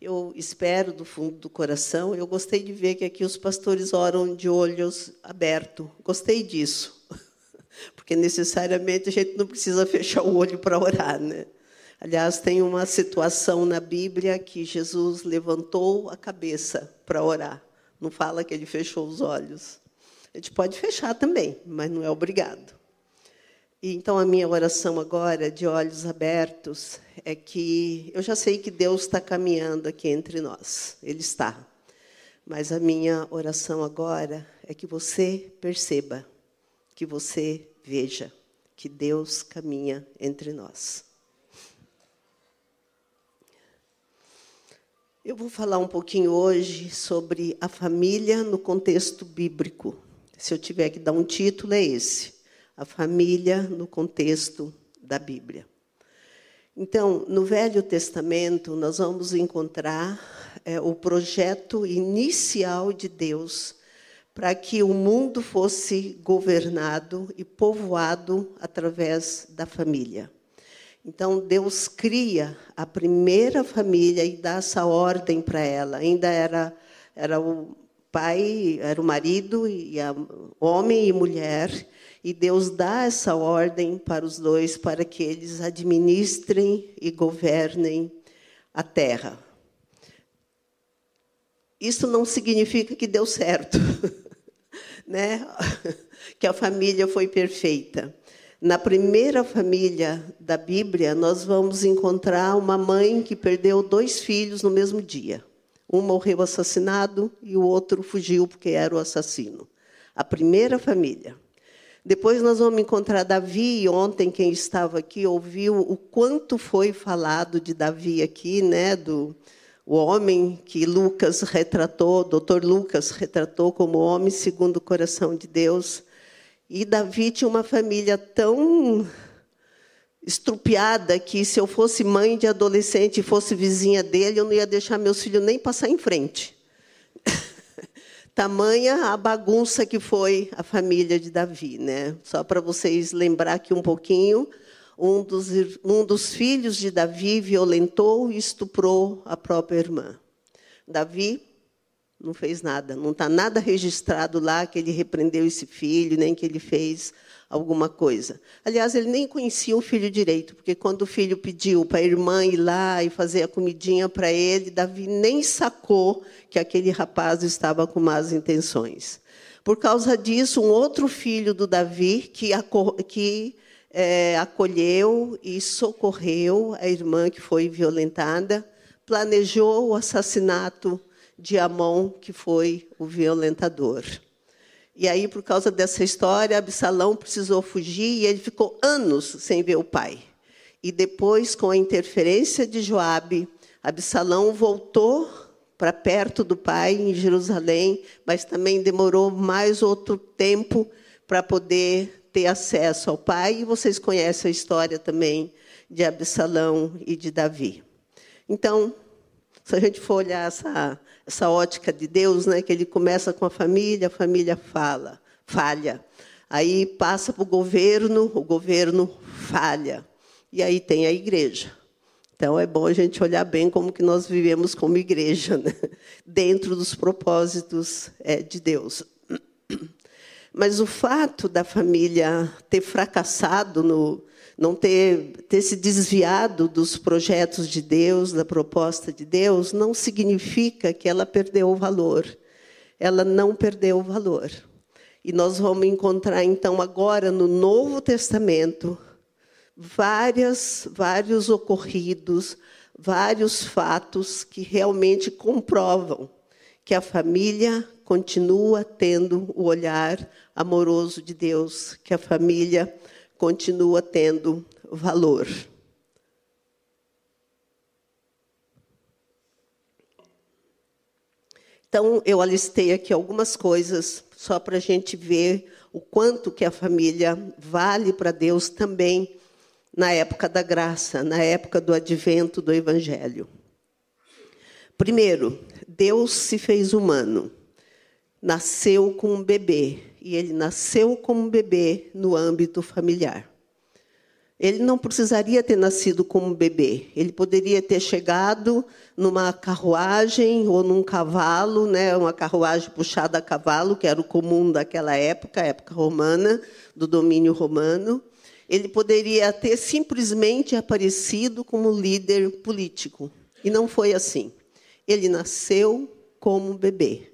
Eu espero do fundo do coração. Eu gostei de ver que aqui os pastores oram de olhos abertos. Gostei disso, porque necessariamente a gente não precisa fechar o olho para orar, né? Aliás, tem uma situação na Bíblia que Jesus levantou a cabeça para orar. Não fala que ele fechou os olhos. A gente pode fechar também, mas não é obrigado. E então a minha oração agora, de olhos abertos, é que eu já sei que Deus está caminhando aqui entre nós. Ele está. Mas a minha oração agora é que você perceba, que você veja que Deus caminha entre nós. Eu vou falar um pouquinho hoje sobre a família no contexto bíblico. Se eu tiver que dar um título, é esse: A família no contexto da Bíblia. Então, no Velho Testamento, nós vamos encontrar é, o projeto inicial de Deus para que o mundo fosse governado e povoado através da família. Então, Deus cria a primeira família e dá essa ordem para ela. Ainda era, era o pai, era o marido, e a, homem e mulher, e Deus dá essa ordem para os dois para que eles administrem e governem a terra. Isso não significa que deu certo, né? que a família foi perfeita. Na primeira família da Bíblia, nós vamos encontrar uma mãe que perdeu dois filhos no mesmo dia. Um morreu assassinado e o outro fugiu porque era o assassino. A primeira família. Depois nós vamos encontrar Davi, e ontem quem estava aqui ouviu o quanto foi falado de Davi aqui, né, do o homem que Lucas retratou, doutor Lucas retratou como homem segundo o coração de Deus. E Davi tinha uma família tão estrupiada que se eu fosse mãe de adolescente e fosse vizinha dele, eu não ia deixar meus filhos nem passar em frente. Tamanha a bagunça que foi a família de Davi, né? Só para vocês lembrar aqui um pouquinho, um dos, um dos filhos de Davi violentou e estuprou a própria irmã. Davi não fez nada, não está nada registrado lá que ele repreendeu esse filho, nem que ele fez alguma coisa. Aliás, ele nem conhecia o filho direito, porque quando o filho pediu para a irmã ir lá e fazer a comidinha para ele, Davi nem sacou que aquele rapaz estava com más intenções. Por causa disso, um outro filho do Davi, que, que é, acolheu e socorreu a irmã que foi violentada, planejou o assassinato de Amon, que foi o violentador. E aí, por causa dessa história, Absalão precisou fugir e ele ficou anos sem ver o pai. E depois, com a interferência de Joabe, Absalão voltou para perto do pai em Jerusalém, mas também demorou mais outro tempo para poder ter acesso ao pai. E vocês conhecem a história também de Absalão e de Davi. Então, se a gente for olhar essa, essa ótica de Deus, né, que ele começa com a família, a família fala, falha. Aí passa para o governo, o governo falha. E aí tem a igreja. Então é bom a gente olhar bem como que nós vivemos como igreja, né? dentro dos propósitos é, de Deus. Mas o fato da família ter fracassado no, não ter, ter se desviado dos projetos de Deus, da proposta de Deus, não significa que ela perdeu o valor. Ela não perdeu o valor. E nós vamos encontrar, então, agora no Novo Testamento, várias, vários ocorridos, vários fatos que realmente comprovam que a família continua tendo o olhar amoroso de Deus, que a família continua tendo valor. Então, eu alistei aqui algumas coisas só para a gente ver o quanto que a família vale para Deus também na época da graça, na época do advento do Evangelho. Primeiro, Deus se fez humano, nasceu com um bebê, e ele nasceu como um bebê no âmbito familiar. Ele não precisaria ter nascido como bebê. Ele poderia ter chegado numa carruagem ou num cavalo, né, uma carruagem puxada a cavalo, que era o comum daquela época, época romana, do domínio romano. Ele poderia ter simplesmente aparecido como líder político. E não foi assim. Ele nasceu como bebê.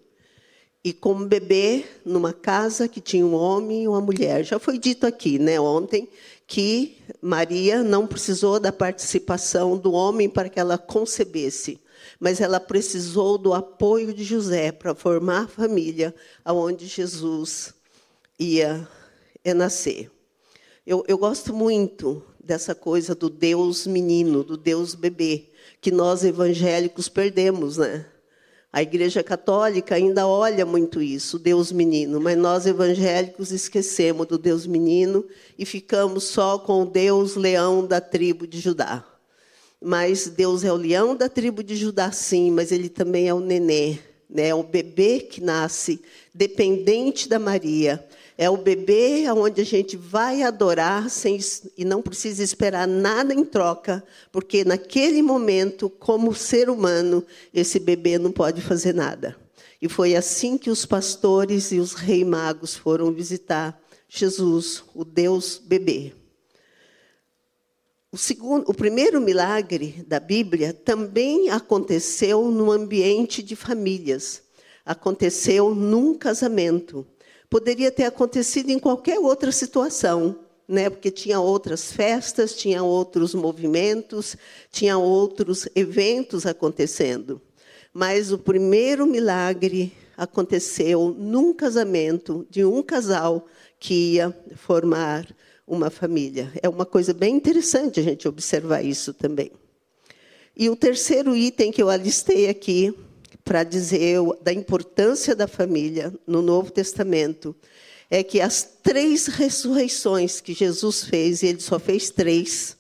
E como bebê, numa casa que tinha um homem e uma mulher. Já foi dito aqui, né, ontem, que Maria não precisou da participação do homem para que ela concebesse, mas ela precisou do apoio de José para formar a família aonde Jesus ia nascer. Eu, eu gosto muito dessa coisa do Deus menino, do Deus bebê, que nós evangélicos perdemos, né? A Igreja Católica ainda olha muito isso, Deus menino, mas nós evangélicos esquecemos do Deus menino e ficamos só com o Deus leão da tribo de Judá. Mas Deus é o leão da tribo de Judá, sim, mas ele também é o nenê, né? o bebê que nasce dependente da Maria. É o bebê onde a gente vai adorar sem, e não precisa esperar nada em troca, porque naquele momento, como ser humano, esse bebê não pode fazer nada. E foi assim que os pastores e os rei magos foram visitar Jesus, o Deus bebê. O, segundo, o primeiro milagre da Bíblia também aconteceu no ambiente de famílias. Aconteceu num casamento. Poderia ter acontecido em qualquer outra situação, né? porque tinha outras festas, tinha outros movimentos, tinha outros eventos acontecendo. Mas o primeiro milagre aconteceu num casamento de um casal que ia formar uma família. É uma coisa bem interessante a gente observar isso também. E o terceiro item que eu alistei aqui para dizer da importância da família no Novo Testamento é que as três ressurreições que Jesus fez, e ele só fez três,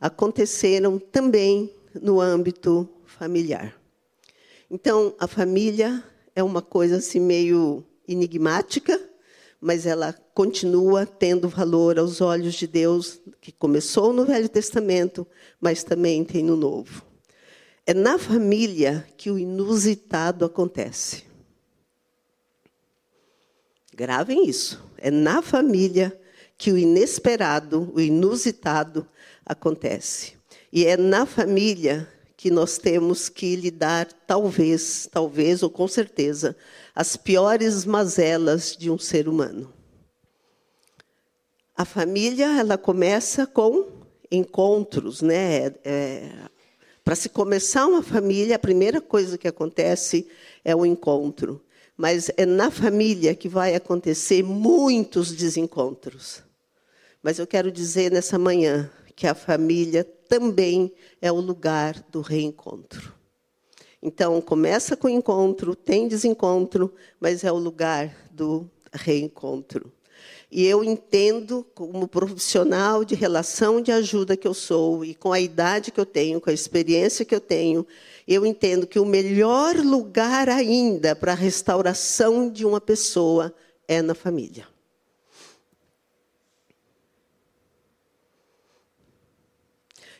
aconteceram também no âmbito familiar. Então, a família é uma coisa assim meio enigmática, mas ela continua tendo valor aos olhos de Deus, que começou no Velho Testamento, mas também tem no Novo. É na família que o inusitado acontece. Gravem isso. É na família que o inesperado, o inusitado acontece. E é na família que nós temos que lidar, talvez, talvez ou com certeza, as piores mazelas de um ser humano. A família, ela começa com encontros, né? É, para se começar uma família, a primeira coisa que acontece é o encontro. Mas é na família que vai acontecer muitos desencontros. Mas eu quero dizer nessa manhã que a família também é o lugar do reencontro. Então, começa com encontro, tem desencontro, mas é o lugar do reencontro. E eu entendo, como profissional de relação de ajuda que eu sou, e com a idade que eu tenho, com a experiência que eu tenho, eu entendo que o melhor lugar ainda para a restauração de uma pessoa é na família.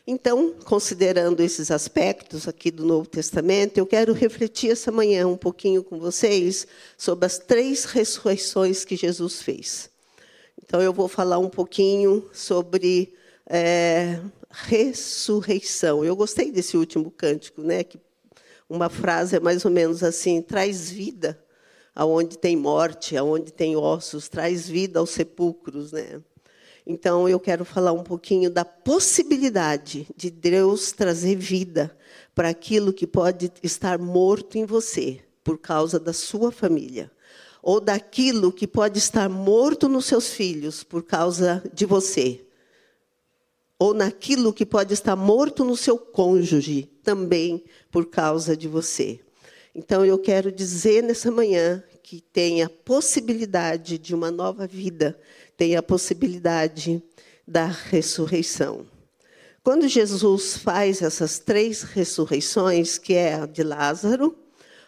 Então, considerando esses aspectos aqui do Novo Testamento, eu quero refletir essa manhã um pouquinho com vocês sobre as três ressurreições que Jesus fez. Então, eu vou falar um pouquinho sobre é, ressurreição. Eu gostei desse último cântico, né? Que uma frase é mais ou menos assim: traz vida aonde tem morte, aonde tem ossos, traz vida aos sepulcros, né? Então, eu quero falar um pouquinho da possibilidade de Deus trazer vida para aquilo que pode estar morto em você por causa da sua família ou daquilo que pode estar morto nos seus filhos por causa de você, ou naquilo que pode estar morto no seu cônjuge também por causa de você. Então eu quero dizer nessa manhã que tem a possibilidade de uma nova vida, tem a possibilidade da ressurreição. Quando Jesus faz essas três ressurreições, que é a de Lázaro,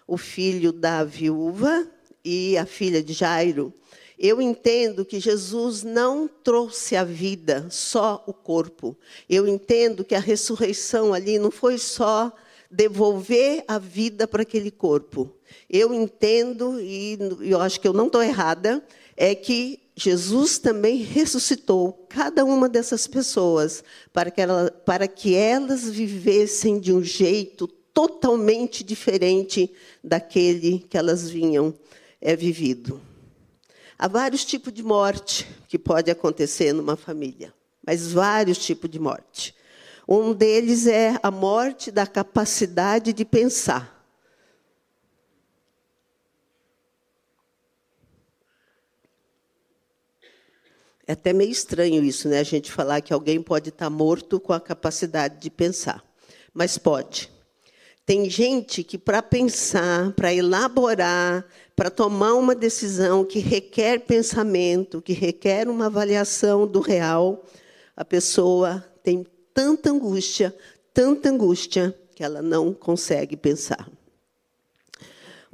o filho da viúva e a filha de Jairo, Eu entendo que Jesus não trouxe a vida, só o corpo. Eu entendo que a ressurreição ali não foi só devolver a vida para aquele corpo. Eu entendo, e eu acho que eu não estou errada, é que Jesus também ressuscitou cada uma dessas pessoas para que, ela, para que elas vivessem de um jeito totalmente diferente daquele que elas vinham é, vivido. Há vários tipos de morte que pode acontecer numa família, mas vários tipos de morte. Um deles é a morte da capacidade de pensar. É até meio estranho isso, né? A gente falar que alguém pode estar morto com a capacidade de pensar. Mas pode. Tem gente que, para pensar, para elaborar, para tomar uma decisão que requer pensamento, que requer uma avaliação do real, a pessoa tem tanta angústia, tanta angústia, que ela não consegue pensar.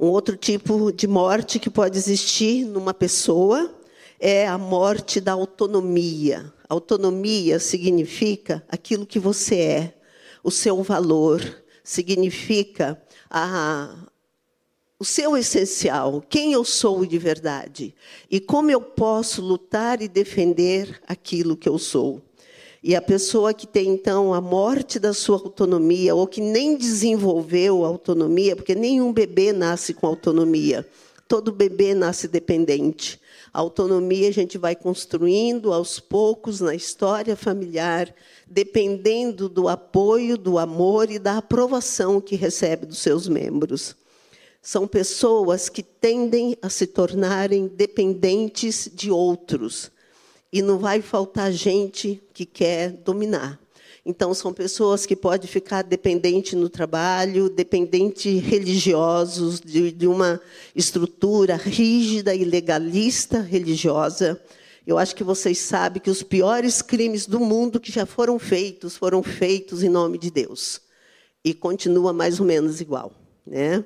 Um outro tipo de morte que pode existir numa pessoa é a morte da autonomia. Autonomia significa aquilo que você é, o seu valor, significa a, o seu essencial, quem eu sou de verdade e como eu posso lutar e defender aquilo que eu sou. E a pessoa que tem, então, a morte da sua autonomia, ou que nem desenvolveu autonomia, porque nenhum bebê nasce com autonomia, todo bebê nasce dependente. A autonomia a gente vai construindo aos poucos na história familiar, dependendo do apoio, do amor e da aprovação que recebe dos seus membros. São pessoas que tendem a se tornarem dependentes de outros. E não vai faltar gente que quer dominar. Então, são pessoas que podem ficar dependentes no trabalho, dependentes religiosos, de, de uma estrutura rígida e legalista religiosa. Eu acho que vocês sabem que os piores crimes do mundo que já foram feitos, foram feitos em nome de Deus. E continua mais ou menos igual. Né?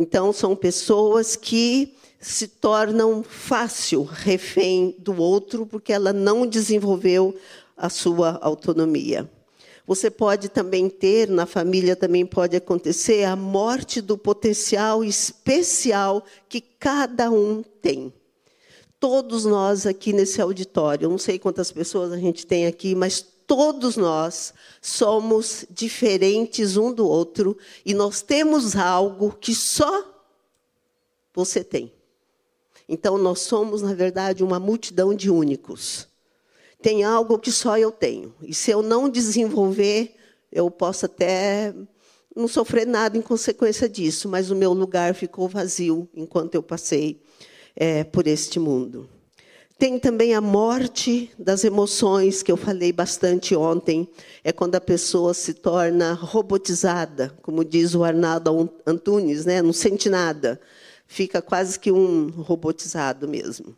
Então, são pessoas que se tornam fácil refém do outro, porque ela não desenvolveu a sua autonomia. Você pode também ter, na família também pode acontecer, a morte do potencial especial que cada um tem. Todos nós aqui nesse auditório, não sei quantas pessoas a gente tem aqui, mas todos nós somos diferentes um do outro e nós temos algo que só você tem. Então, nós somos, na verdade, uma multidão de únicos tem algo que só eu tenho. E se eu não desenvolver, eu posso até não sofrer nada em consequência disso, mas o meu lugar ficou vazio enquanto eu passei é, por este mundo. Tem também a morte das emoções, que eu falei bastante ontem. É quando a pessoa se torna robotizada, como diz o Arnaldo Antunes, né? não sente nada. Fica quase que um robotizado mesmo.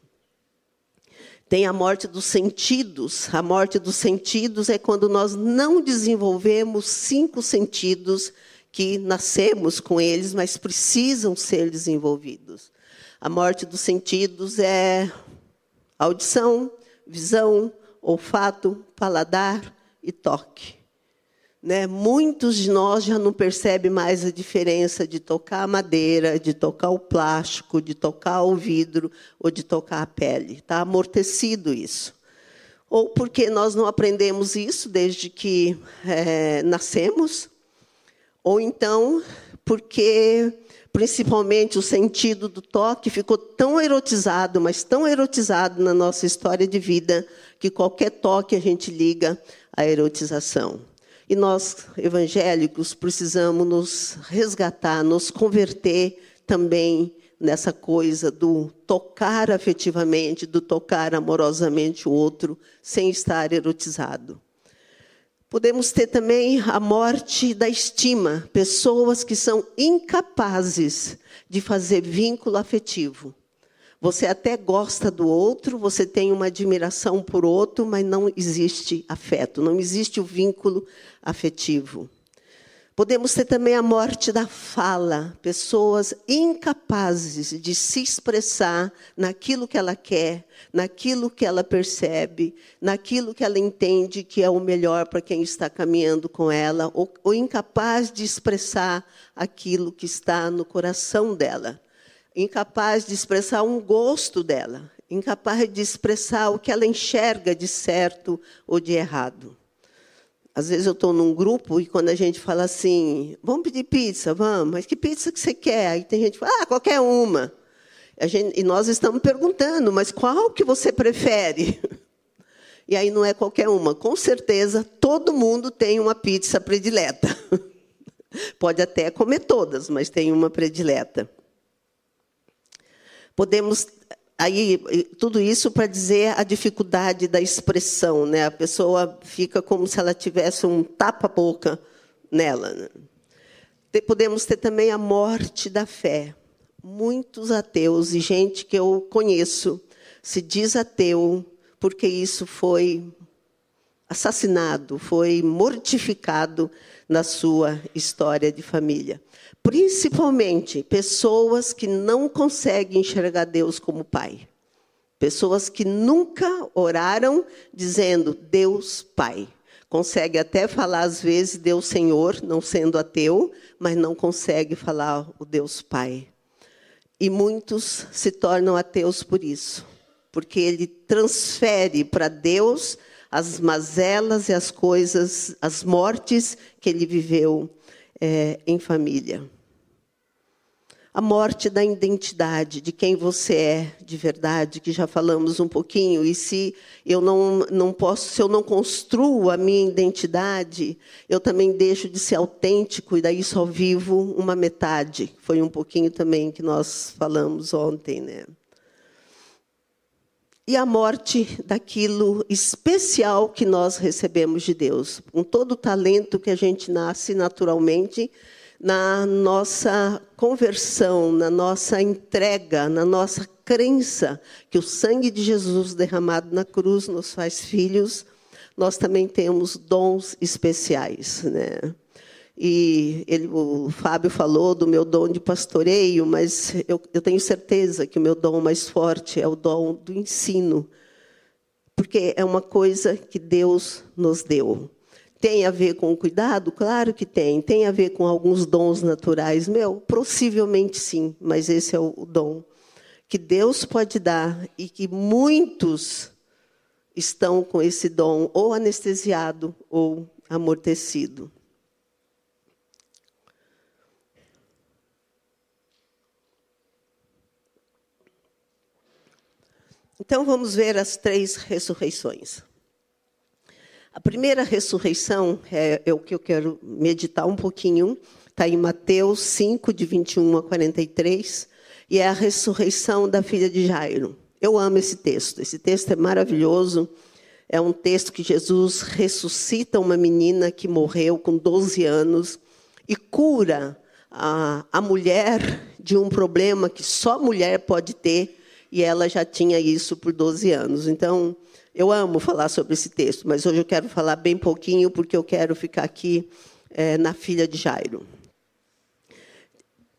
Tem a morte dos sentidos. A morte dos sentidos é quando nós não desenvolvemos cinco sentidos que nascemos com eles, mas precisam ser desenvolvidos. A morte dos sentidos é audição, visão, olfato, paladar e toque. Né? Muitos de nós já não percebem mais a diferença de tocar a madeira, de tocar o plástico, de tocar o vidro ou de tocar a pele. Está amortecido isso. Ou porque nós não aprendemos isso desde que é, nascemos, ou então porque, principalmente, o sentido do toque ficou tão erotizado, mas tão erotizado na nossa história de vida, que qualquer toque a gente liga à erotização. E nós, evangélicos, precisamos nos resgatar, nos converter também nessa coisa do tocar afetivamente, do tocar amorosamente o outro, sem estar erotizado. Podemos ter também a morte da estima, pessoas que são incapazes de fazer vínculo afetivo. Você até gosta do outro, você tem uma admiração por outro, mas não existe afeto, não existe o vínculo afetivo. Podemos ter também a morte da fala, pessoas incapazes de se expressar naquilo que ela quer, naquilo que ela percebe, naquilo que ela entende que é o melhor para quem está caminhando com ela, ou, ou incapaz de expressar aquilo que está no coração dela, incapaz de expressar um gosto dela, incapaz de expressar o que ela enxerga de certo ou de errado. Às vezes eu estou num grupo e quando a gente fala assim, vamos pedir pizza, vamos, mas que pizza que você quer? Aí tem gente que fala, ah, qualquer uma. Gente, e nós estamos perguntando, mas qual que você prefere? E aí não é qualquer uma. Com certeza, todo mundo tem uma pizza predileta. Pode até comer todas, mas tem uma predileta. Podemos Aí, tudo isso para dizer a dificuldade da expressão, né? A pessoa fica como se ela tivesse um tapa-boca nela. Né? Podemos ter também a morte da fé. Muitos ateus e gente que eu conheço se diz ateu porque isso foi assassinado, foi mortificado na sua história de família. Principalmente pessoas que não conseguem enxergar Deus como Pai. Pessoas que nunca oraram dizendo Deus Pai. Consegue até falar, às vezes, Deus Senhor, não sendo ateu, mas não consegue falar o Deus Pai. E muitos se tornam ateus por isso, porque ele transfere para Deus as mazelas e as coisas, as mortes que ele viveu é, em família. A morte da identidade, de quem você é de verdade, que já falamos um pouquinho, e se eu não, não posso, se eu não construo a minha identidade, eu também deixo de ser autêntico e daí só vivo uma metade. Foi um pouquinho também que nós falamos ontem, né? E a morte daquilo especial que nós recebemos de Deus, com todo o talento que a gente nasce naturalmente, na nossa conversão, na nossa entrega, na nossa crença que o sangue de Jesus derramado na cruz nos faz filhos, nós também temos dons especiais, né? E ele, o Fábio falou do meu dom de pastoreio, mas eu, eu tenho certeza que o meu dom mais forte é o dom do ensino, porque é uma coisa que Deus nos deu. Tem a ver com o cuidado? Claro que tem. Tem a ver com alguns dons naturais? Meu, possivelmente sim, mas esse é o dom que Deus pode dar e que muitos estão com esse dom ou anestesiado ou amortecido. Então vamos ver as três ressurreições. A primeira ressurreição é, é o que eu quero meditar um pouquinho, está em Mateus 5, de 21 a 43, e é a ressurreição da filha de Jairo. Eu amo esse texto, esse texto é maravilhoso. É um texto que Jesus ressuscita uma menina que morreu com 12 anos e cura a, a mulher de um problema que só mulher pode ter, e ela já tinha isso por 12 anos. Então, eu amo falar sobre esse texto, mas hoje eu quero falar bem pouquinho, porque eu quero ficar aqui é, na filha de Jairo.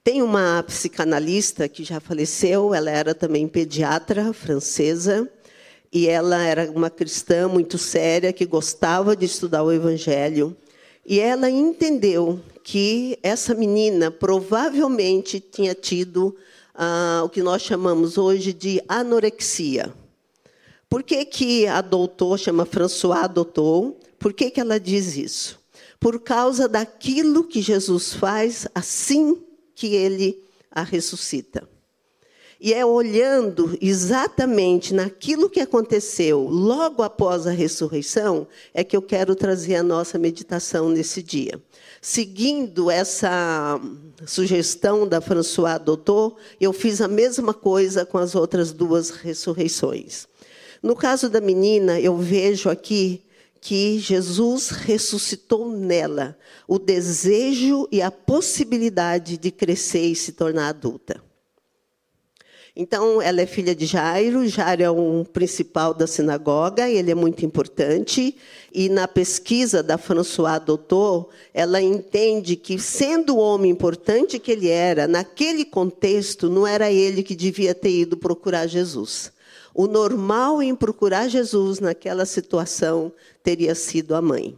Tem uma psicanalista que já faleceu, ela era também pediatra francesa, e ela era uma cristã muito séria, que gostava de estudar o Evangelho. E ela entendeu que essa menina provavelmente tinha tido ah, o que nós chamamos hoje de anorexia. Por que, que a doutor, chama François adotou? Por que, que ela diz isso? Por causa daquilo que Jesus faz assim que ele a ressuscita. E é olhando exatamente naquilo que aconteceu logo após a ressurreição é que eu quero trazer a nossa meditação nesse dia. Seguindo essa sugestão da François Doutor, eu fiz a mesma coisa com as outras duas ressurreições. No caso da menina, eu vejo aqui que Jesus ressuscitou nela o desejo e a possibilidade de crescer e se tornar adulta. Então, ela é filha de Jairo. Jairo é um principal da sinagoga, ele é muito importante. E na pesquisa da François Doutor, ela entende que, sendo o homem importante que ele era, naquele contexto, não era ele que devia ter ido procurar Jesus. O normal em procurar Jesus naquela situação teria sido a mãe.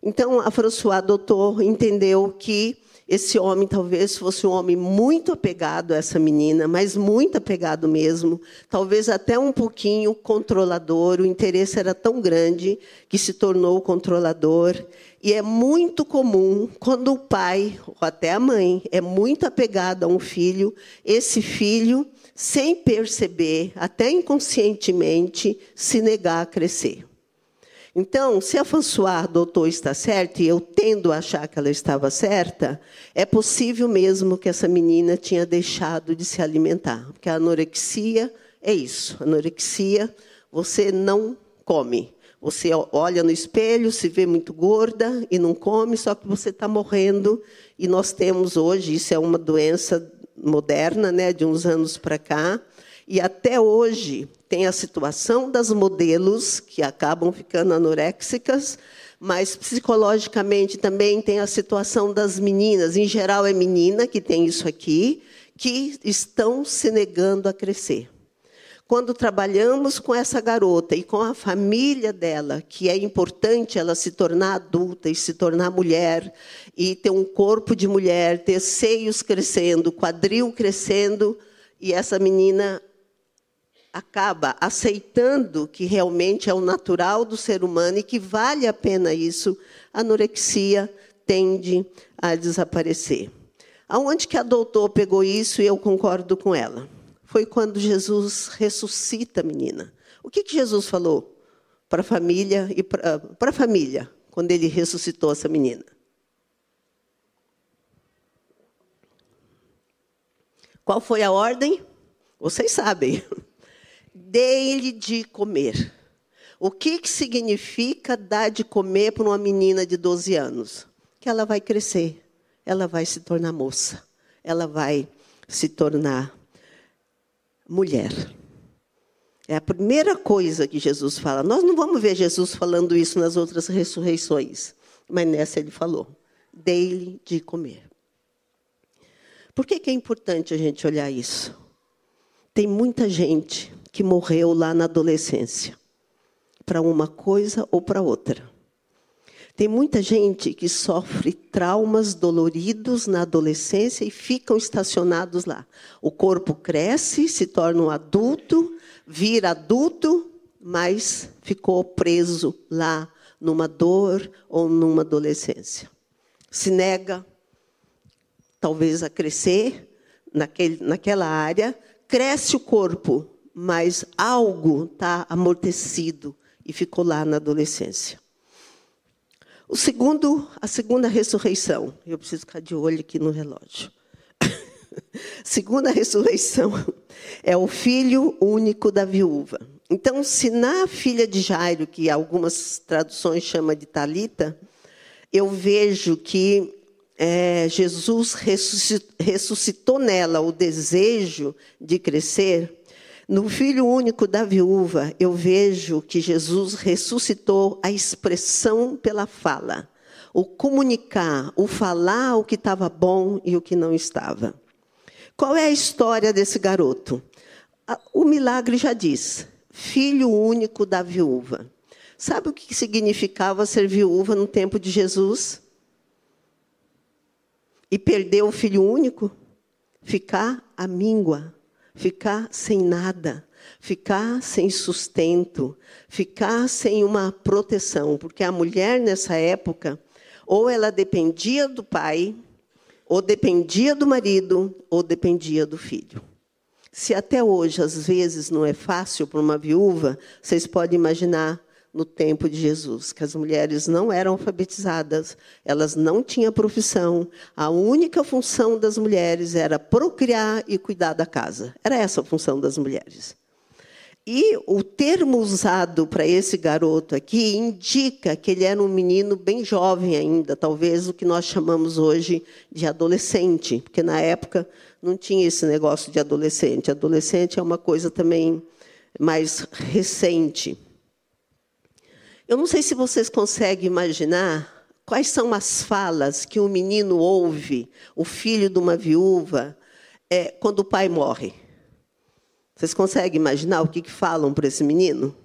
Então, a François Doutor entendeu que esse homem talvez fosse um homem muito apegado a essa menina, mas muito apegado mesmo, talvez até um pouquinho controlador. O interesse era tão grande que se tornou controlador. E é muito comum, quando o pai, ou até a mãe, é muito apegado a um filho, esse filho, sem perceber, até inconscientemente, se negar a crescer. Então, se a François doutor está certa, e eu tendo a achar que ela estava certa, é possível mesmo que essa menina tinha deixado de se alimentar. Porque a anorexia é isso. Anorexia, você não come. Você olha no espelho, se vê muito gorda e não come, só que você está morrendo. E nós temos hoje, isso é uma doença moderna, né, de uns anos para cá, e até hoje tem a situação das modelos que acabam ficando anoréxicas, mas psicologicamente também tem a situação das meninas, em geral é menina que tem isso aqui, que estão se negando a crescer. Quando trabalhamos com essa garota e com a família dela, que é importante ela se tornar adulta e se tornar mulher, e ter um corpo de mulher, ter seios crescendo, quadril crescendo, e essa menina acaba aceitando que realmente é o natural do ser humano e que vale a pena isso, a anorexia tende a desaparecer. Aonde que a doutor pegou isso e eu concordo com ela? Foi quando Jesus ressuscita a menina. O que, que Jesus falou para a família e para a família quando ele ressuscitou essa menina? Qual foi a ordem? Vocês sabem dê-lhe de comer. O que, que significa dar de comer para uma menina de 12 anos? Que ela vai crescer, ela vai se tornar moça, ela vai se tornar mulher. É a primeira coisa que Jesus fala. Nós não vamos ver Jesus falando isso nas outras ressurreições, mas nessa ele falou: dê-lhe de comer. Por que, que é importante a gente olhar isso? Tem muita gente que morreu lá na adolescência, para uma coisa ou para outra. Tem muita gente que sofre traumas doloridos na adolescência e ficam estacionados lá. O corpo cresce, se torna um adulto, vira adulto, mas ficou preso lá numa dor ou numa adolescência. Se nega, talvez, a crescer naquele, naquela área, cresce o corpo, mas algo está amortecido e ficou lá na adolescência. O segundo, a segunda ressurreição, eu preciso ficar de olho aqui no relógio. segunda ressurreição é o filho único da viúva. Então, se na filha de Jairo, que algumas traduções chamam de Talita, eu vejo que é, Jesus ressuscitou nela o desejo de crescer, no filho único da viúva, eu vejo que Jesus ressuscitou a expressão pela fala, o comunicar, o falar o que estava bom e o que não estava. Qual é a história desse garoto? O milagre já diz: filho único da viúva. Sabe o que significava ser viúva no tempo de Jesus? E perder o filho único? Ficar à míngua ficar sem nada, ficar sem sustento, ficar sem uma proteção, porque a mulher nessa época ou ela dependia do pai, ou dependia do marido, ou dependia do filho. Se até hoje às vezes não é fácil para uma viúva, vocês podem imaginar no tempo de Jesus, que as mulheres não eram alfabetizadas, elas não tinham profissão, a única função das mulheres era procriar e cuidar da casa. Era essa a função das mulheres. E o termo usado para esse garoto aqui indica que ele era um menino bem jovem ainda, talvez o que nós chamamos hoje de adolescente, porque na época não tinha esse negócio de adolescente. Adolescente é uma coisa também mais recente. Eu não sei se vocês conseguem imaginar quais são as falas que um menino ouve, o filho de uma viúva, é, quando o pai morre. Vocês conseguem imaginar o que, que falam para esse menino?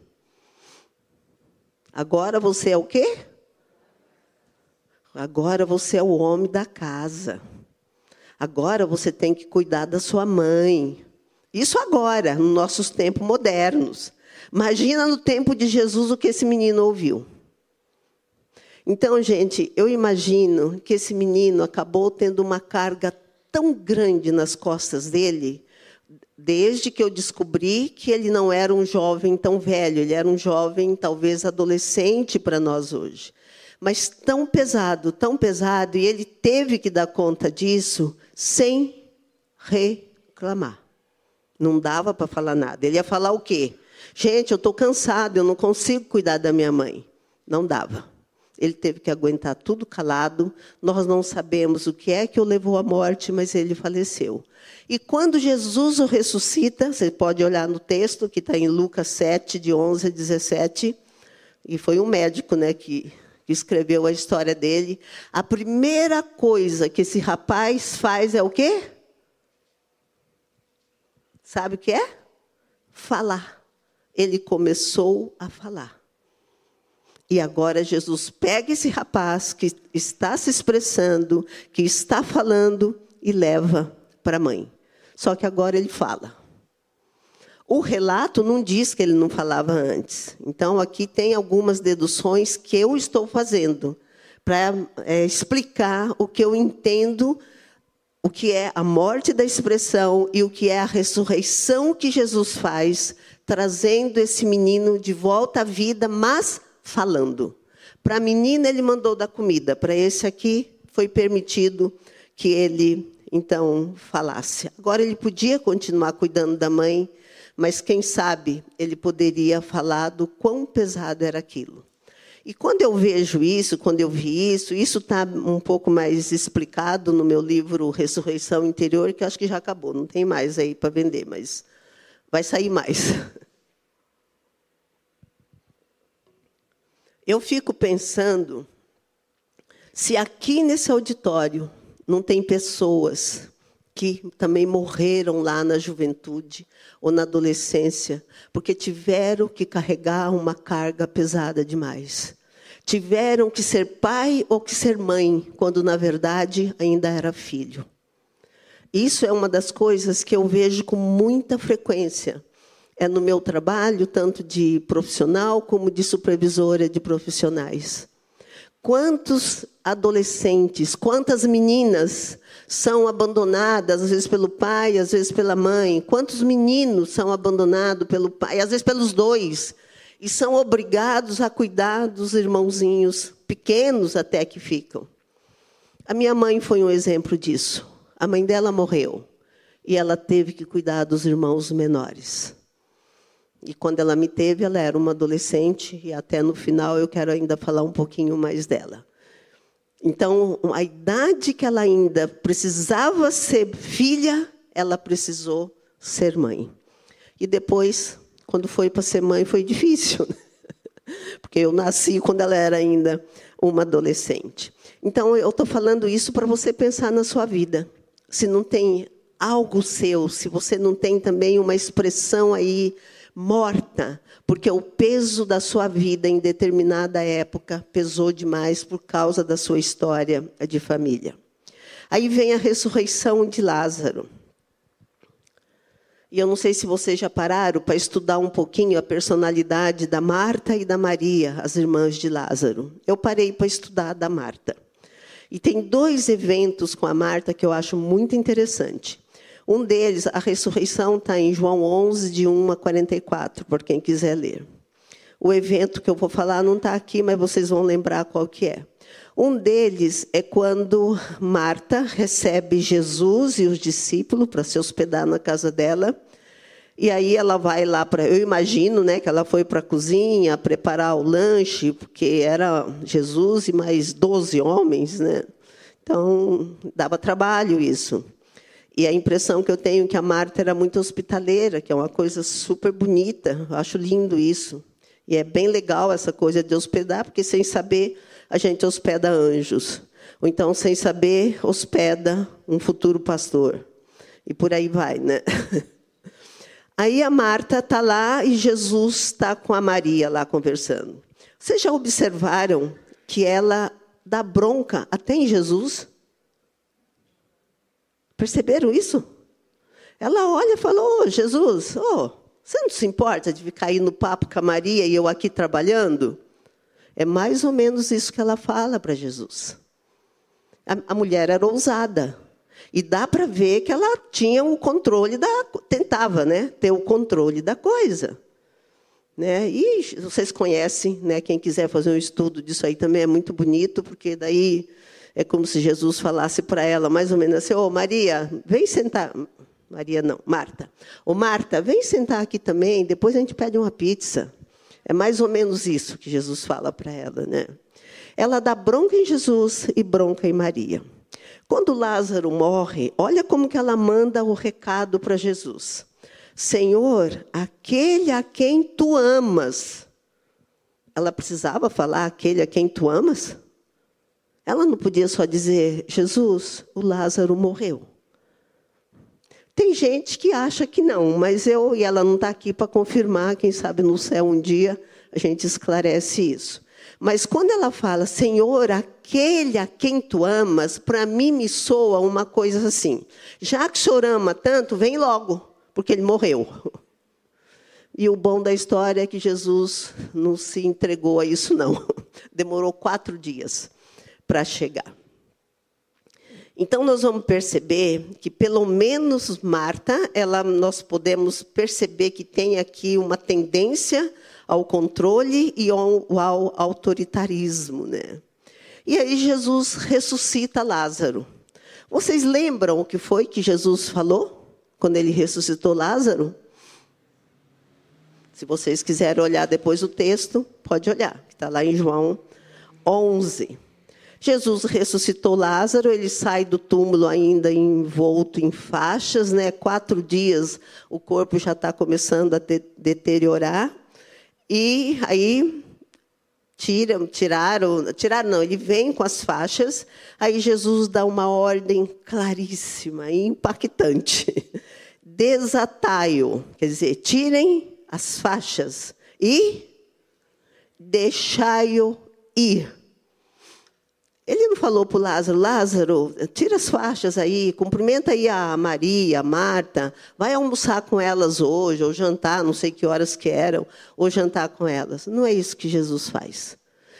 Agora você é o quê? Agora você é o homem da casa. Agora você tem que cuidar da sua mãe. Isso agora, nos nossos tempos modernos. Imagina no tempo de Jesus o que esse menino ouviu. Então, gente, eu imagino que esse menino acabou tendo uma carga tão grande nas costas dele desde que eu descobri que ele não era um jovem tão velho, ele era um jovem talvez adolescente para nós hoje. Mas tão pesado, tão pesado, e ele teve que dar conta disso sem reclamar. Não dava para falar nada. Ele ia falar o quê? Gente, eu estou cansado, eu não consigo cuidar da minha mãe. Não dava. Ele teve que aguentar tudo calado. Nós não sabemos o que é que o levou à morte, mas ele faleceu. E quando Jesus o ressuscita, você pode olhar no texto que está em Lucas 7, de 11 a 17, e foi um médico né, que, que escreveu a história dele. A primeira coisa que esse rapaz faz é o quê? Sabe o que é? Falar. Ele começou a falar. E agora Jesus pega esse rapaz que está se expressando, que está falando, e leva para a mãe. Só que agora ele fala. O relato não diz que ele não falava antes. Então, aqui tem algumas deduções que eu estou fazendo para é, explicar o que eu entendo, o que é a morte da expressão e o que é a ressurreição que Jesus faz, trazendo esse menino de volta à vida, mas falando. Para a menina, ele mandou dar comida. Para esse aqui, foi permitido que ele então falasse. Agora ele podia continuar cuidando da mãe, mas quem sabe ele poderia falar do quão pesado era aquilo. E quando eu vejo isso, quando eu vi isso, isso está um pouco mais explicado no meu livro Ressurreição Interior, que acho que já acabou, não tem mais aí para vender, mas vai sair mais. Eu fico pensando se aqui nesse auditório não tem pessoas que também morreram lá na juventude ou na adolescência, porque tiveram que carregar uma carga pesada demais. Tiveram que ser pai ou que ser mãe, quando na verdade ainda era filho. Isso é uma das coisas que eu vejo com muita frequência. É no meu trabalho, tanto de profissional como de supervisora de profissionais. Quantos adolescentes, quantas meninas são abandonadas, às vezes pelo pai, às vezes pela mãe? Quantos meninos são abandonados pelo pai, às vezes pelos dois, e são obrigados a cuidar dos irmãozinhos pequenos até que ficam? A minha mãe foi um exemplo disso. A mãe dela morreu e ela teve que cuidar dos irmãos menores. E quando ela me teve, ela era uma adolescente, e até no final eu quero ainda falar um pouquinho mais dela. Então, a idade que ela ainda precisava ser filha, ela precisou ser mãe. E depois, quando foi para ser mãe, foi difícil, porque eu nasci quando ela era ainda uma adolescente. Então, eu estou falando isso para você pensar na sua vida. Se não tem algo seu, se você não tem também uma expressão aí morta, porque o peso da sua vida em determinada época pesou demais por causa da sua história de família. Aí vem a ressurreição de Lázaro. E eu não sei se vocês já pararam para estudar um pouquinho a personalidade da Marta e da Maria, as irmãs de Lázaro. Eu parei para estudar da Marta. E tem dois eventos com a Marta que eu acho muito interessante. Um deles, a ressurreição, está em João 11, de 1 a 44, por quem quiser ler. O evento que eu vou falar não está aqui, mas vocês vão lembrar qual que é. Um deles é quando Marta recebe Jesus e os discípulos para se hospedar na casa dela. E aí ela vai lá para, eu imagino, né, que ela foi para a cozinha preparar o lanche, porque era Jesus e mais 12 homens, né? Então, dava trabalho isso. E a impressão que eu tenho é que a Marta era muito hospitaleira, que é uma coisa super bonita. Eu acho lindo isso. E é bem legal essa coisa de hospedar, porque sem saber a gente hospeda anjos. Ou então, sem saber, hospeda um futuro pastor. E por aí vai, né? Aí a Marta está lá e Jesus está com a Maria lá conversando. Vocês já observaram que ela dá bronca até em Jesus? Perceberam isso? Ela olha e fala: oh, Jesus, oh, você não se importa de ficar aí no papo com a Maria e eu aqui trabalhando? É mais ou menos isso que ela fala para Jesus. A, a mulher era ousada. E dá para ver que ela tinha um controle da. tentava né, ter o controle da coisa. Né? E vocês conhecem, né, quem quiser fazer um estudo disso aí também é muito bonito, porque daí é como se Jesus falasse para ela, mais ou menos assim: Ô oh, Maria, vem sentar. Maria não, Marta. Ô oh, Marta, vem sentar aqui também, depois a gente pede uma pizza. É mais ou menos isso que Jesus fala para ela. Né? Ela dá bronca em Jesus e bronca em Maria. Quando Lázaro morre, olha como que ela manda o recado para Jesus. Senhor, aquele a quem tu amas. Ela precisava falar aquele a quem tu amas? Ela não podia só dizer, Jesus, o Lázaro morreu. Tem gente que acha que não, mas eu e ela não está aqui para confirmar, quem sabe no céu um dia a gente esclarece isso. Mas quando ela fala, Senhor, aquele a quem tu amas, para mim me soa uma coisa assim: já que o senhor ama tanto, vem logo, porque ele morreu. E o bom da história é que Jesus não se entregou a isso, não. Demorou quatro dias para chegar. Então nós vamos perceber que pelo menos Marta, ela, nós podemos perceber que tem aqui uma tendência ao controle e ao, ao autoritarismo. Né? E aí Jesus ressuscita Lázaro. Vocês lembram o que foi que Jesus falou quando ele ressuscitou Lázaro? Se vocês quiserem olhar depois o texto, pode olhar, que está lá em João 11. Jesus ressuscitou Lázaro, ele sai do túmulo ainda envolto em faixas, né? Quatro dias o corpo já está começando a deteriorar. E aí tiram, tiraram, tiraram não, ele vem com as faixas, aí Jesus dá uma ordem claríssima e impactante. Desatai-o, quer dizer, tirem as faixas e deixai-o ir. Ele não falou para o Lázaro, Lázaro, tira as faixas aí, cumprimenta aí a Maria, a Marta, vai almoçar com elas hoje, ou jantar, não sei que horas que eram, ou jantar com elas. Não é isso que Jesus faz.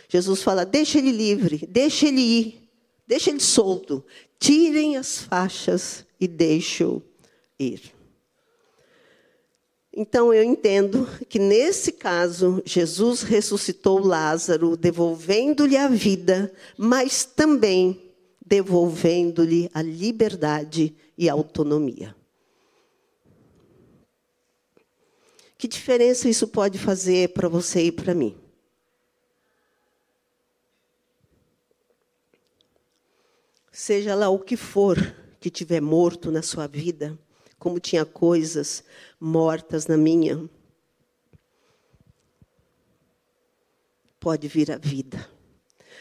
Jesus fala, deixa ele livre, deixa ele ir, deixa ele solto. Tirem as faixas e deixe-o ir. Então eu entendo que nesse caso Jesus ressuscitou Lázaro, devolvendo-lhe a vida, mas também devolvendo-lhe a liberdade e a autonomia. Que diferença isso pode fazer para você e para mim? Seja lá o que for que tiver morto na sua vida, como tinha coisas mortas na minha. Pode vir a vida.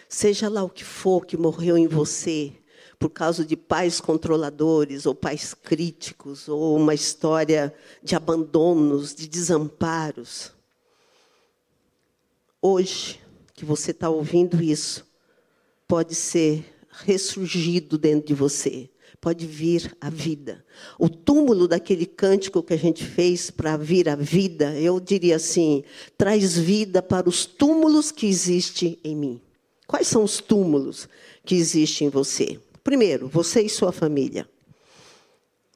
Seja lá o que for que morreu em você, por causa de pais controladores, ou pais críticos, ou uma história de abandonos, de desamparos. Hoje, que você está ouvindo isso, pode ser ressurgido dentro de você pode vir a vida. O túmulo daquele cântico que a gente fez para vir a vida, eu diria assim, traz vida para os túmulos que existem em mim. Quais são os túmulos que existem em você? Primeiro, você e sua família.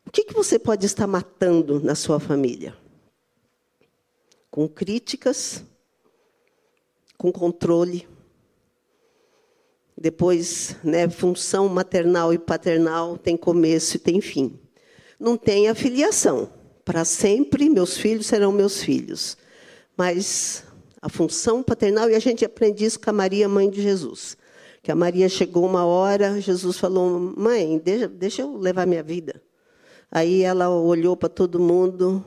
O que, que você pode estar matando na sua família? Com críticas, com controle, depois, né, função maternal e paternal tem começo e tem fim. Não tem afiliação. Para sempre, meus filhos serão meus filhos. Mas a função paternal, e a gente aprende isso com a Maria, mãe de Jesus. Que a Maria chegou uma hora, Jesus falou: Mãe, deixa, deixa eu levar minha vida. Aí ela olhou para todo mundo,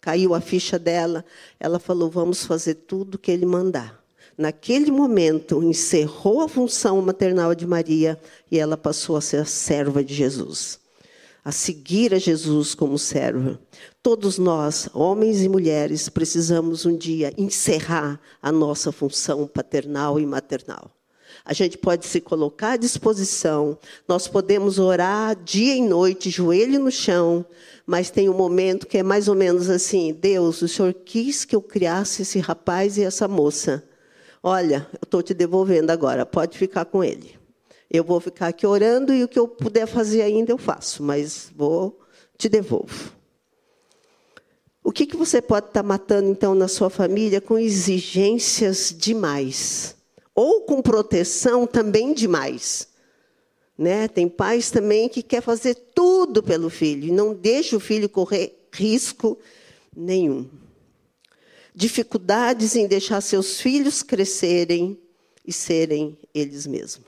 caiu a ficha dela. Ela falou: Vamos fazer tudo que ele mandar. Naquele momento, encerrou a função maternal de Maria e ela passou a ser a serva de Jesus, a seguir a Jesus como serva. Todos nós, homens e mulheres, precisamos um dia encerrar a nossa função paternal e maternal. A gente pode se colocar à disposição, nós podemos orar dia e noite, joelho no chão, mas tem um momento que é mais ou menos assim: Deus, o Senhor quis que eu criasse esse rapaz e essa moça. Olha, eu estou te devolvendo agora, pode ficar com ele. Eu vou ficar aqui orando e o que eu puder fazer ainda eu faço, mas vou te devolvo. O que, que você pode estar tá matando então na sua família com exigências demais? Ou com proteção também demais? Né? Tem pais também que quer fazer tudo pelo filho e não deixa o filho correr risco nenhum dificuldades em deixar seus filhos crescerem e serem eles mesmos.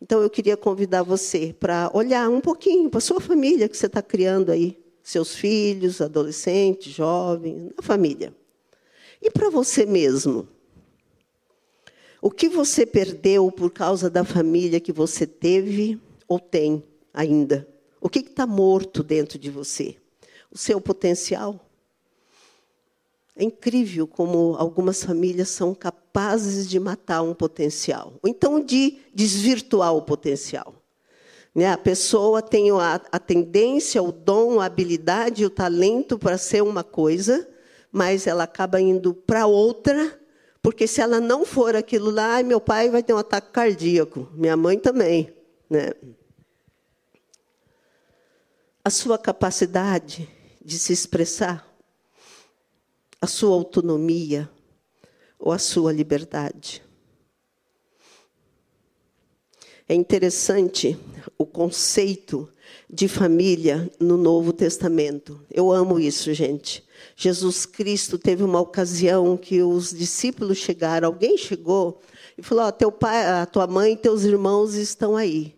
Então eu queria convidar você para olhar um pouquinho para a sua família que você está criando aí, seus filhos, adolescentes, jovens, a família. E para você mesmo. O que você perdeu por causa da família que você teve ou tem ainda? O que está morto dentro de você? O seu potencial? É incrível como algumas famílias são capazes de matar um potencial, ou então de desvirtuar o potencial. Né? A pessoa tem a, a tendência, o dom, a habilidade, o talento para ser uma coisa, mas ela acaba indo para outra, porque se ela não for aquilo lá, meu pai vai ter um ataque cardíaco, minha mãe também. Né? A sua capacidade de se expressar a sua autonomia ou a sua liberdade. É interessante o conceito de família no Novo Testamento. Eu amo isso, gente. Jesus Cristo teve uma ocasião que os discípulos chegaram, alguém chegou e falou: oh, "Teu pai, a tua mãe e teus irmãos estão aí".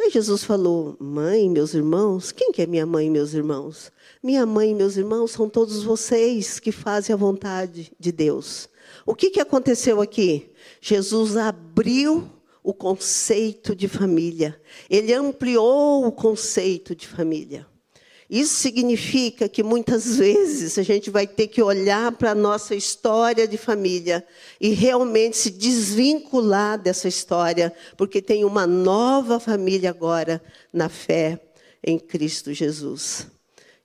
Aí Jesus falou: "Mãe, meus irmãos, quem que é minha mãe e meus irmãos?" Minha mãe e meus irmãos são todos vocês que fazem a vontade de Deus. O que, que aconteceu aqui? Jesus abriu o conceito de família, ele ampliou o conceito de família. Isso significa que muitas vezes a gente vai ter que olhar para a nossa história de família e realmente se desvincular dessa história, porque tem uma nova família agora na fé em Cristo Jesus.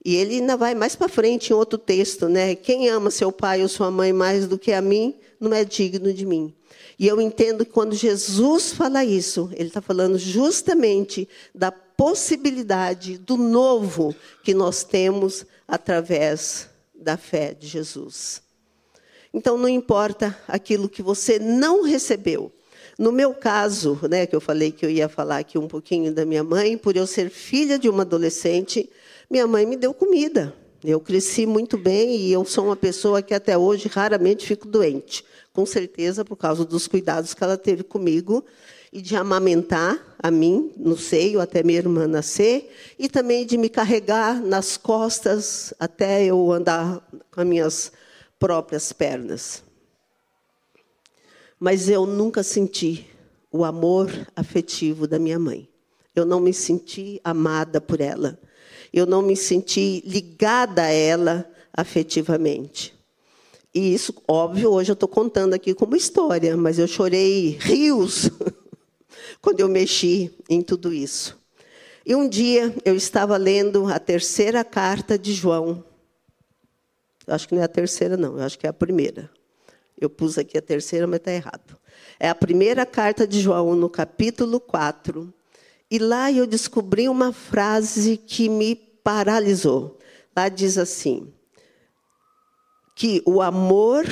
E ele ainda vai mais para frente em outro texto, né? Quem ama seu pai ou sua mãe mais do que a mim, não é digno de mim. E eu entendo que quando Jesus fala isso, ele está falando justamente da possibilidade do novo que nós temos através da fé de Jesus. Então, não importa aquilo que você não recebeu. No meu caso, né, que eu falei que eu ia falar aqui um pouquinho da minha mãe, por eu ser filha de uma adolescente, minha mãe me deu comida. Eu cresci muito bem e eu sou uma pessoa que até hoje raramente fico doente. Com certeza por causa dos cuidados que ela teve comigo e de amamentar a mim no seio até minha irmã nascer e também de me carregar nas costas até eu andar com as minhas próprias pernas. Mas eu nunca senti o amor afetivo da minha mãe. Eu não me senti amada por ela eu não me senti ligada a ela afetivamente. E isso, óbvio, hoje eu estou contando aqui como história, mas eu chorei rios quando eu mexi em tudo isso. E um dia eu estava lendo a terceira carta de João. Eu acho que não é a terceira, não, eu acho que é a primeira. Eu pus aqui a terceira, mas está errado. É a primeira carta de João, no capítulo 4. E lá eu descobri uma frase que me paralisou. Lá diz assim: que o amor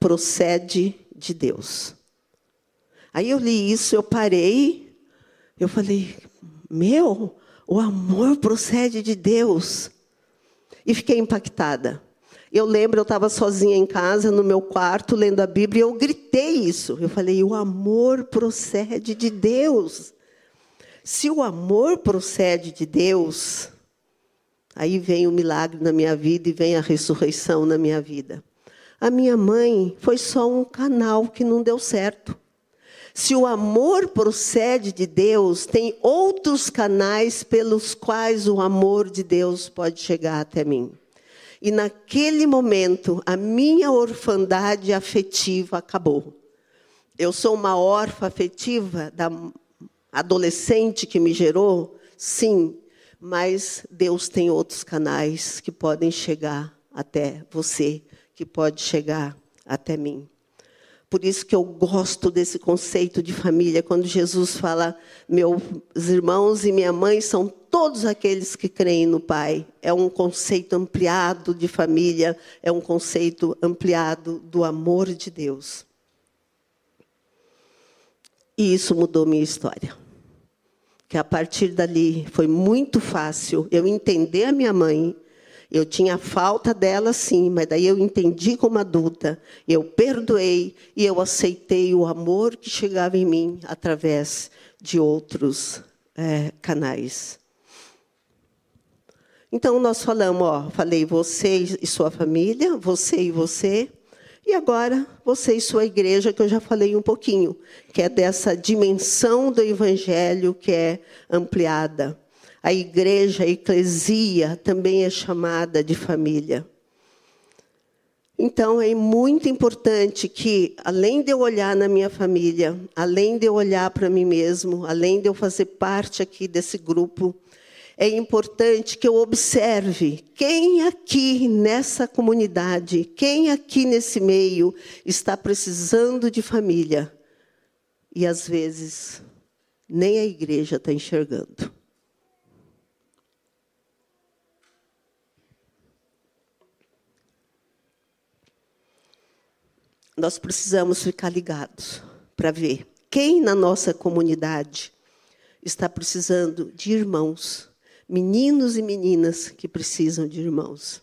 procede de Deus. Aí eu li isso, eu parei, eu falei: meu, o amor procede de Deus. e fiquei impactada. Eu lembro, eu estava sozinha em casa, no meu quarto, lendo a Bíblia, e eu gritei isso. Eu falei: o amor procede de Deus. Se o amor procede de Deus, aí vem o milagre na minha vida e vem a ressurreição na minha vida. A minha mãe foi só um canal que não deu certo. Se o amor procede de Deus, tem outros canais pelos quais o amor de Deus pode chegar até mim. E naquele momento, a minha orfandade afetiva acabou. Eu sou uma órfã afetiva da adolescente que me gerou? Sim, mas Deus tem outros canais que podem chegar até você, que pode chegar até mim. Por isso que eu gosto desse conceito de família, quando Jesus fala: meus irmãos e minha mãe são todos aqueles que creem no Pai. É um conceito ampliado de família, é um conceito ampliado do amor de Deus. E isso mudou minha história. Que a partir dali foi muito fácil eu entender a minha mãe, eu tinha falta dela, sim, mas daí eu entendi como adulta, eu perdoei e eu aceitei o amor que chegava em mim através de outros é, canais. Então nós falamos, ó, falei você e sua família, você e você, e agora você e sua igreja, que eu já falei um pouquinho, que é dessa dimensão do evangelho que é ampliada. A igreja, a eclesia, também é chamada de família. Então, é muito importante que, além de eu olhar na minha família, além de eu olhar para mim mesmo, além de eu fazer parte aqui desse grupo, é importante que eu observe quem aqui nessa comunidade, quem aqui nesse meio está precisando de família. E, às vezes, nem a igreja está enxergando. nós precisamos ficar ligados para ver quem na nossa comunidade está precisando de irmãos, meninos e meninas que precisam de irmãos.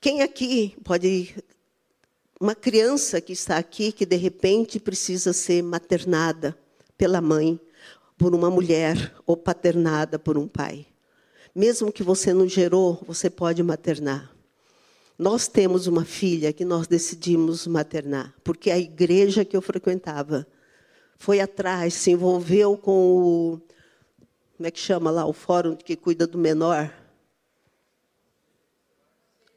Quem aqui pode. Uma criança que está aqui que de repente precisa ser maternada pela mãe, por uma mulher, ou paternada por um pai. Mesmo que você não gerou, você pode maternar. Nós temos uma filha que nós decidimos maternar, porque a igreja que eu frequentava foi atrás, se envolveu com o. Como é que chama lá? O fórum que cuida do menor.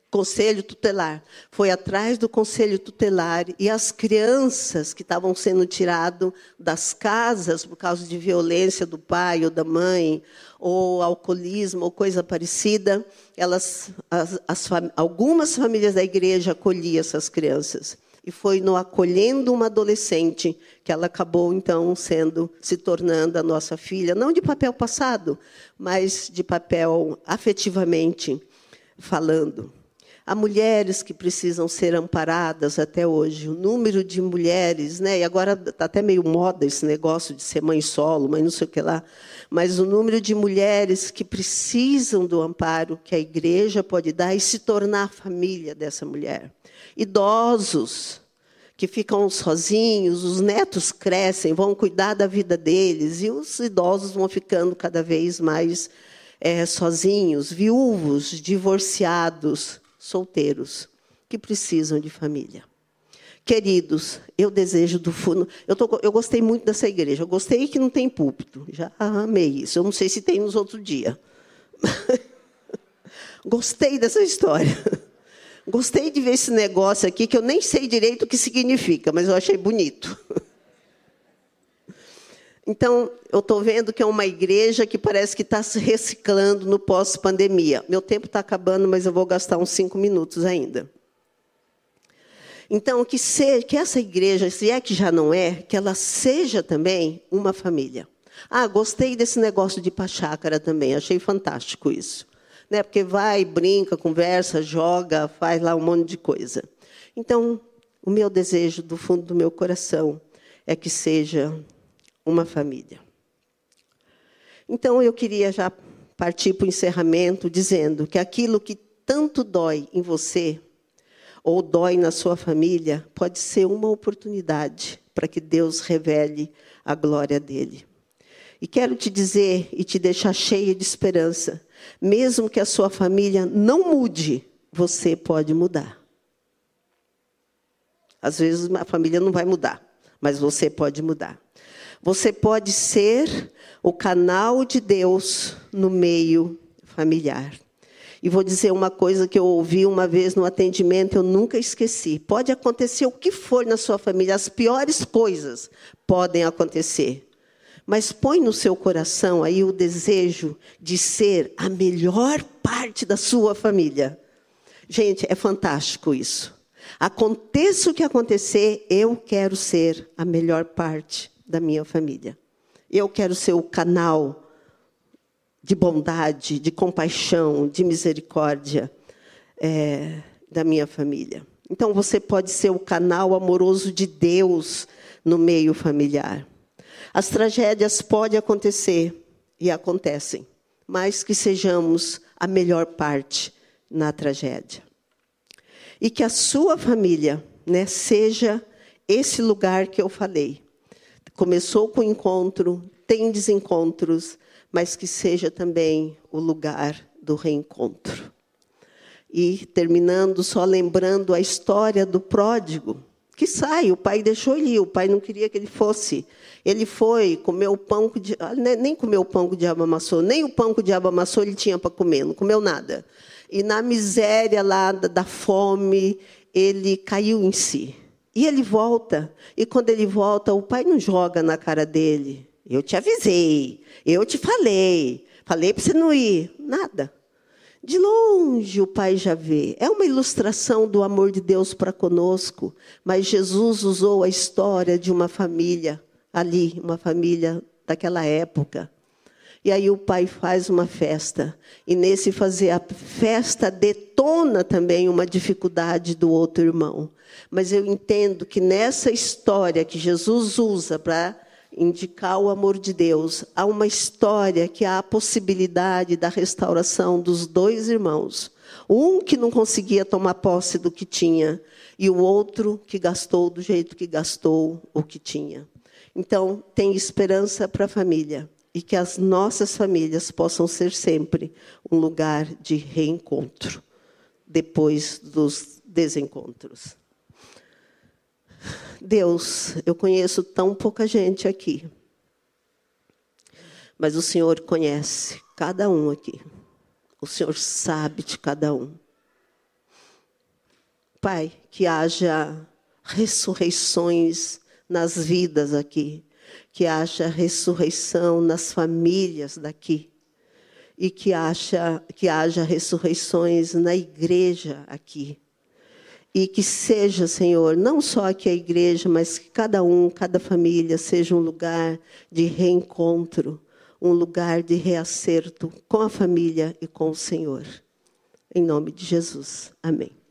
Conselho tutelar. Foi atrás do conselho tutelar e as crianças que estavam sendo tiradas das casas por causa de violência do pai ou da mãe, ou alcoolismo, ou coisa parecida, elas, as, as, algumas famílias da igreja acolhiam essas crianças. E foi no acolhendo uma adolescente que ela acabou então sendo se tornando a nossa filha, não de papel passado, mas de papel afetivamente falando. Há mulheres que precisam ser amparadas até hoje. O número de mulheres, né? E agora está até meio moda esse negócio de ser mãe solo, mãe não sei o que lá. Mas o número de mulheres que precisam do amparo que a igreja pode dar e se tornar a família dessa mulher. Idosos que ficam sozinhos, os netos crescem, vão cuidar da vida deles e os idosos vão ficando cada vez mais é, sozinhos, viúvos, divorciados solteiros que precisam de família. Queridos, eu desejo do fundo. Eu, tô, eu gostei muito dessa igreja. Eu gostei que não tem púlpito. Já amei isso. Eu não sei se tem nos outros dias. gostei dessa história. Gostei de ver esse negócio aqui, que eu nem sei direito o que significa, mas eu achei bonito. Então, eu estou vendo que é uma igreja que parece que está se reciclando no pós-pandemia. Meu tempo está acabando, mas eu vou gastar uns cinco minutos ainda. Então, que, seja, que essa igreja, se é que já não é, que ela seja também uma família. Ah, gostei desse negócio de pachácara também, achei fantástico isso. Né? Porque vai, brinca, conversa, joga, faz lá um monte de coisa. Então, o meu desejo do fundo do meu coração é que seja uma família. Então, eu queria já partir para o encerramento dizendo que aquilo que tanto dói em você, ou dói na sua família, pode ser uma oportunidade para que Deus revele a glória dele. E quero te dizer e te deixar cheia de esperança, mesmo que a sua família não mude, você pode mudar. Às vezes a família não vai mudar, mas você pode mudar. Você pode ser o canal de Deus no meio familiar. E vou dizer uma coisa que eu ouvi uma vez no atendimento, eu nunca esqueci. Pode acontecer o que for na sua família, as piores coisas podem acontecer. Mas põe no seu coração aí o desejo de ser a melhor parte da sua família. Gente, é fantástico isso. Aconteça o que acontecer, eu quero ser a melhor parte da minha família. Eu quero ser o canal de bondade, de compaixão, de misericórdia é, da minha família. Então, você pode ser o canal amoroso de Deus no meio familiar. As tragédias podem acontecer e acontecem, mas que sejamos a melhor parte na tragédia. E que a sua família né, seja esse lugar que eu falei. Começou com encontro, tem desencontros, mas que seja também o lugar do reencontro. E terminando, só lembrando a história do pródigo, que sai, o pai deixou ele ir, o pai não queria que ele fosse. Ele foi, comeu o pão que ah, nem comeu o pão que o diabo amassou, nem o pão que o diabo amassou ele tinha para comer, não comeu nada. E na miséria lá da fome, ele caiu em si. E ele volta. E quando ele volta, o pai não joga na cara dele. Eu te avisei, eu te falei, falei para você não ir. Nada. De longe o Pai já vê. É uma ilustração do amor de Deus para conosco, mas Jesus usou a história de uma família ali, uma família daquela época. E aí o pai faz uma festa. E nesse fazer a festa detona também uma dificuldade do outro irmão. Mas eu entendo que nessa história que Jesus usa para indicar o amor de Deus, há uma história que há a possibilidade da restauração dos dois irmãos. Um que não conseguia tomar posse do que tinha, e o outro que gastou do jeito que gastou o que tinha. Então, tem esperança para a família e que as nossas famílias possam ser sempre um lugar de reencontro depois dos desencontros. Deus, eu conheço tão pouca gente aqui, mas o Senhor conhece cada um aqui. O Senhor sabe de cada um. Pai, que haja ressurreições nas vidas aqui, que haja ressurreição nas famílias daqui e que haja, que haja ressurreições na igreja aqui. E que seja, Senhor, não só aqui a igreja, mas que cada um, cada família seja um lugar de reencontro, um lugar de reacerto com a família e com o Senhor. Em nome de Jesus. Amém.